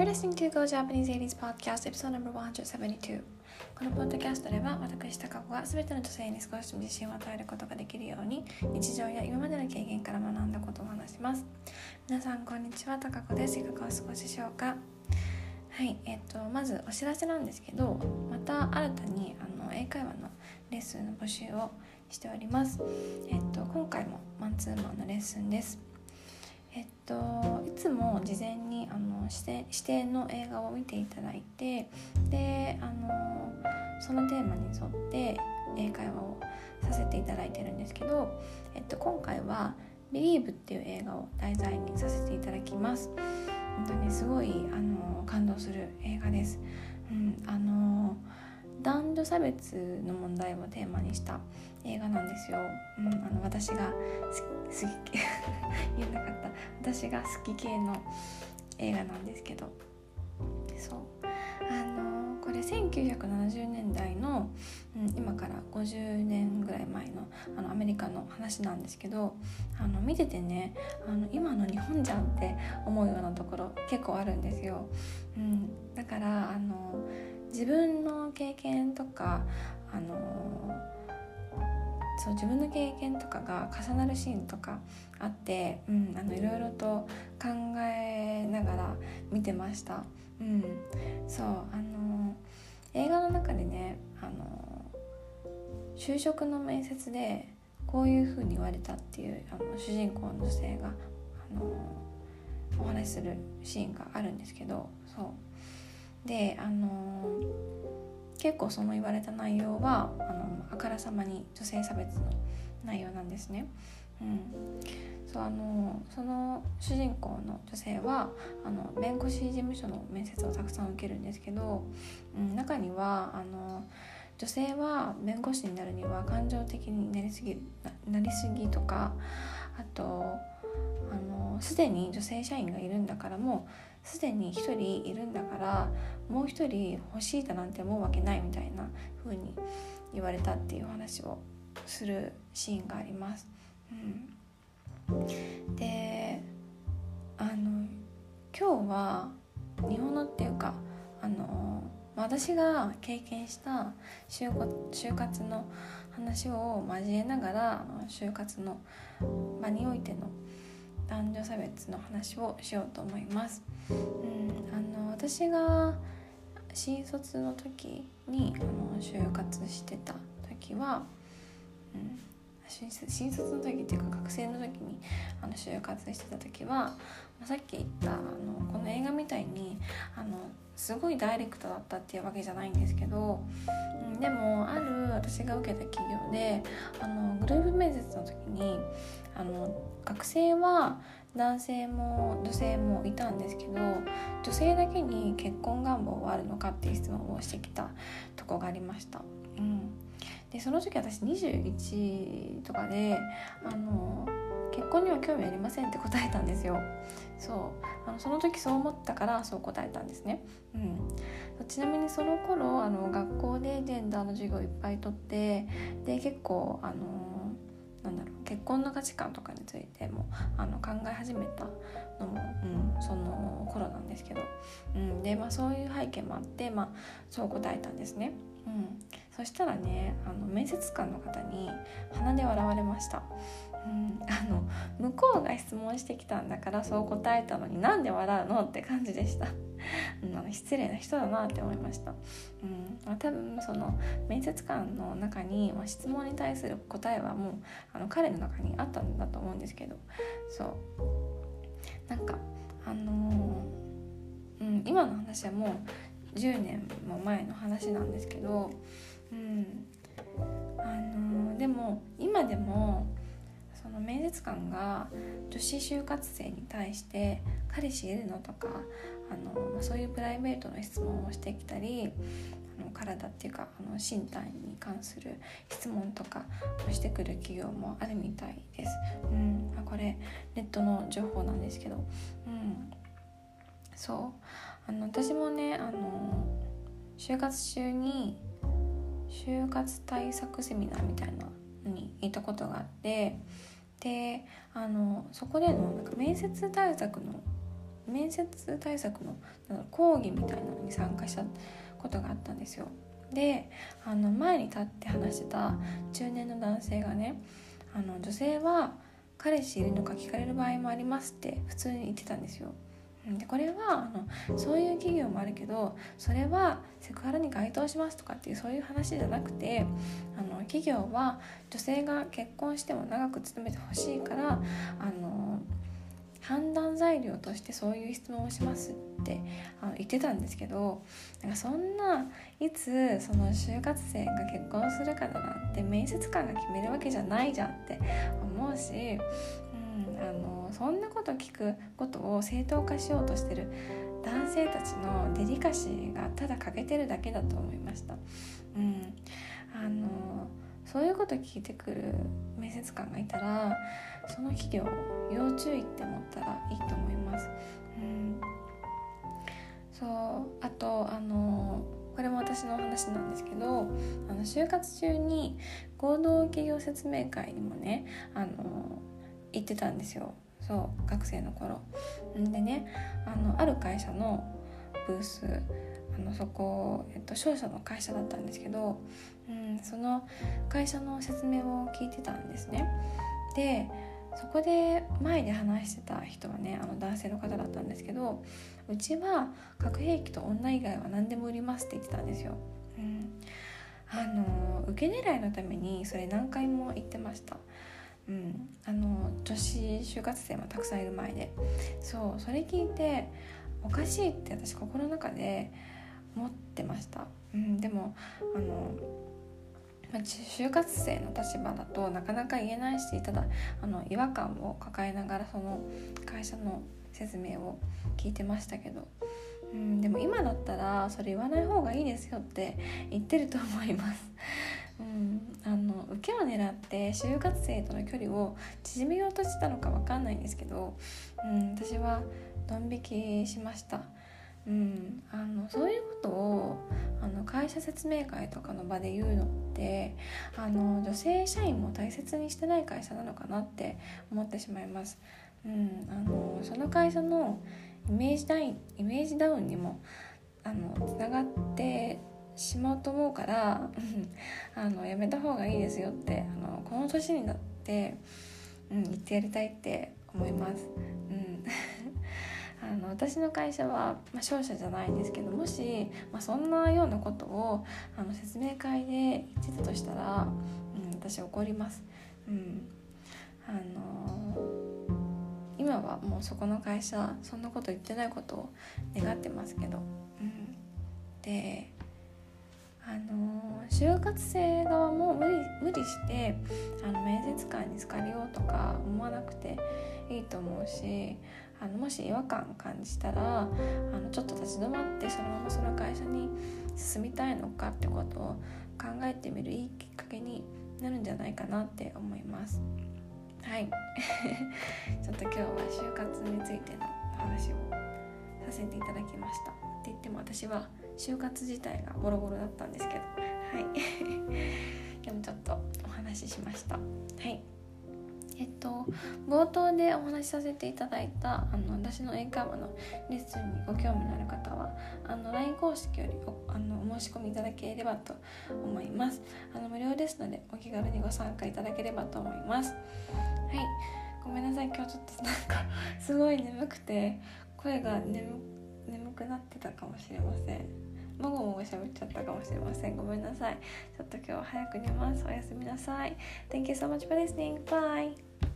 You're listening to Go Japanese 80s Podcast Episode No. 172このポッドキャストでは私高子が全ての女性に少し自信を与えることができるように日常や今までの経験から学んだことを話します。皆さんこんにちは高子です。いかがお過ごしでしょうか？はいえっ、とまずお知らせなんですけどまた新たにあの英会話のレッスンの募集をしております。えっ、と今回もマンツーマンのレッスンです。えっといつも事前にあの指定指定の映画を見ていただいてであのそのテーマに沿って英会話をさせていただいてるんですけど、えっと、今回は「Believe」っていう映画を題材にさせていただきます。本当にすごいあの感動する映画です。うん、あの男女差別の問題をテーマにした映画なんですよ。うん、あの私が好き 言えなかった私が好き系の映画なんですけどそうあのこれ1970年代の、うん、今から50年ぐらい前のあのアメリカの話なんですけどあの見ててねあの今の日本じゃんって思うようなところ結構あるんですよ。うん、だからあの自分の経験とかあのそう自分の経験とかが重なるシーンとかあって、うん、あのいろいろと考えながら見てました。うん、そうあの映画の中でねあの就職の面接でこういうふうに言われたっていうあの主人公の女性があのお話しするシーンがあるんですけどそうであの結構その言われた内容はあのあからさまに女性差別の内容なんですね。うん、そうあのその主人公の女性はあの弁護士事務所の面接をたくさん受けるんですけど、うん、中にはあの女性は弁護士になるには感情的になりすぎなりすぎとかあとすでに女性社員がいるんだからもうすでに1人いるんだからもう1人欲しいだなんて思うわけないみたいな風に言われたっていう話をするシーンがあります。うん、であの今日は日本のっていうかあの私が経験した就就活の話を交えながら就活の場においての男女差別の話をしようと思います。うん、あの私が新卒の時にあの就活してた時は、うん、新卒の時っていうか学生の時にあの就活してた時は、まさっき言ったあのこの映画みたいにあのすごいダイレクトだったっていうわけじゃないんですけど、うん、でもある私が受けた企業であのグループ面接の時にあの学生は男性も女性もいたんですけど女性だけに結婚願望はあるのかっていう質問をしてきたとこがありました。うん、でその時私21とかであの結婚には興味ありませんって答えたんですよ。そう。あのその時そう思ったからそう答えたんですね、うん、ちなみにその頃あの学校でジェンダーの授業いっぱいとってで結構あのなんだろう結婚の価値観とかについてもあの考え始めたのも、うん、その頃なんですけど、うん、で、まあ、そういう背景もあって、まあ、そう答えたんですね。うん、そしたらねあの面接官の方に鼻で笑われました。うん、あの向こうが質問してきたんだからそう答えたのになんで笑うの？って感じでした、うん、あの失礼な人だなって思いました、うん、多分その面接官の中に、まあ、質問に対する答えはもうあの彼の中にあったんだと思うんですけど。そう。なんかあのー、うん、今の話はもう10年も前の話なんですけど、うん。あのー、でも今でもその面接官が女子就活生に対して「彼氏いるの?」とかあの、そういうプライベートな質問をしてきたりあの体っていうかあの身体に関する質問とかをしてくる企業もあるみたいです。うん、あこれネットの情報なんですけど、うん、そう。あの私もねあの就活中に就活対策セミナーみたいなのに行ったことがあってであのそこでのなんか面接対策の面接対策の講義みたいなのに参加したことがあったんですよ。であの前に立って話してた中年の男性がねあの女性は彼氏いるのか聞かれる場合もありますって普通に言ってたんですよ。でこれはあのそういう企業もあるけどそれはセクハラに該当しますとかっていうそういう話じゃなくてあの企業は女性が結婚しても長く勤めてほしいからあの材料としてそういう質問をしますってあの言ってたんですけどなんかそんないつその就活生が結婚するかだなんて面接官が決めるわけじゃないじゃんって思うし、うん、あのそんなこと聞くことを正当化しようとしてる男性たちのデリカシーがただ欠けてるだけだと思いました。うん、あのそういうこと聞いてくる面接官がいたらその企業要注意って思ったらいいと思います。うん、そうあとあのこれも私の話なんですけどあの就活中に合同企業説明会にもねあの行ってたんですよそう学生の頃。でねあのある会社のブースのそこ、えっと、商社の会社だったんですけど、うん、その会社の説明を聞いてたんですね。でそこで前で話してた人はねあの男性の方だったんですけどうちは核兵器と女以外は何でも売りますって言ってたんですよ。うん、あの受け狙いのためにそれ何回も言ってました。うん、あの女子就活生もたくさんいる前でそうそれ聞いておかしいって私心の中で思ってました、うん、でもあのま、就活生の立場だとなかなか言えないしただあの違和感を抱えながらその会社の説明を聞いてましたけど、うん、でも今だったらそれ言わない方がいいですよって言ってると思います。うん、あの受けを狙って就活生との距離を縮めようとしてたのか分かんないんですけど、うん、私はドン引きしました。うん、あのそういうことをあの会社説明会とかの場で言うのってあの女性社員も大切にしてない会社なのかなって思ってしまいます。うん、あのその会社のイメージダウンイメージダウンにもあのつながってしまうと思うから あのやめた方がいいですよってあのこの年になって、うん、言ってやりたいって思います。うんあの私の会社は、まあ、商社じゃないんですけどもし、まあ、そんなようなことをあの説明会で言ってたとしたら、うん、私怒ります。うん。あの今はもうそこの会社そんなこと言ってないことを願ってますけど、うん、であの就活生側も無理無理してあの面接官に好かれようとか思わなくていいと思うしあのもし違和感感じたらあのちょっと立ち止まってそのままその会社に進みたいのかってことを考えてみるいいきっかけになるんじゃないかなって思います。はい。ちょっと今日は就活についてのお話をさせていただきました。って言っても私は就活自体がボロボロだったんですけど。はい。でもちょっとお話ししました。はい。えっと冒頭でお話しさせていただいたあの私の英会話のレッスンにご興味のある方はあの LINE 公式よりおあのお申し込みいただければと思います。あの無料ですのでお気軽にご参加いただければと思います。はい。ごめんなさい。今日ちょっとなんか すごい眠くて声が眠眠くなってたかもしれませんもごもご喋っちゃったかもしれません。ごめんなさい。ちょっと今日は早く寝ます。おやすみなさい。Thank you so much for listening. Bye.